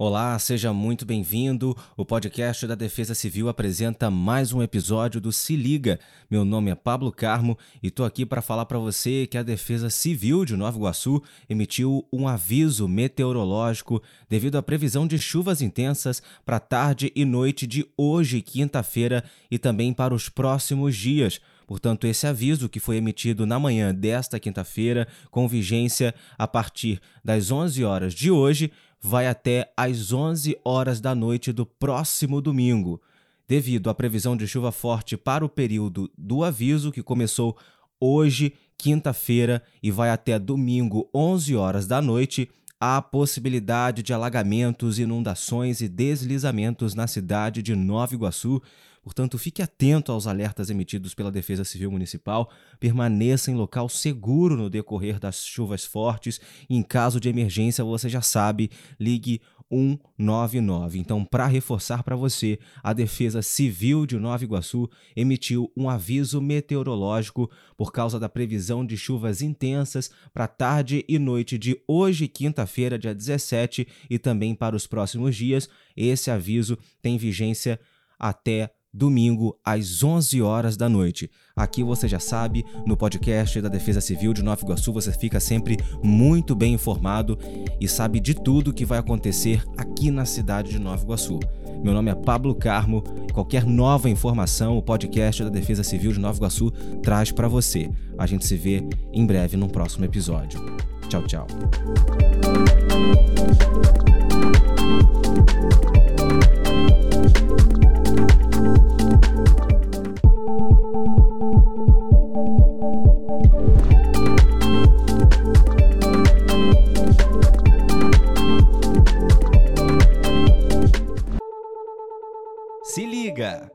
Olá, seja muito bem-vindo. O podcast da Defesa Civil apresenta mais um episódio do Se Liga. Meu nome é Pablo Carmo e estou aqui para falar para você que a Defesa Civil de Nova Iguaçu emitiu um aviso meteorológico devido à previsão de chuvas intensas para tarde e noite de hoje, quinta-feira, e também para os próximos dias. Portanto, esse aviso que foi emitido na manhã desta quinta-feira, com vigência a partir das 11 horas de hoje, vai até às 11 horas da noite do próximo domingo, devido à previsão de chuva forte para o período do aviso que começou hoje, quinta-feira, e vai até domingo, 11 horas da noite. Há possibilidade de alagamentos, inundações e deslizamentos na cidade de Nova Iguaçu, Portanto, fique atento aos alertas emitidos pela Defesa Civil Municipal, permaneça em local seguro no decorrer das chuvas fortes e, em caso de emergência, você já sabe, ligue 199. Então, para reforçar para você, a Defesa Civil de Nova Iguaçu emitiu um aviso meteorológico por causa da previsão de chuvas intensas para tarde e noite de hoje, quinta-feira, dia 17, e também para os próximos dias. Esse aviso tem vigência até domingo às 11 horas da noite. Aqui você já sabe, no podcast da Defesa Civil de Nova Iguaçu você fica sempre muito bem informado e sabe de tudo que vai acontecer aqui na cidade de Nova Iguaçu. Meu nome é Pablo Carmo. Qualquer nova informação, o podcast da Defesa Civil de Nova Iguaçu traz para você. A gente se vê em breve num próximo episódio. Tchau, tchau. Liga!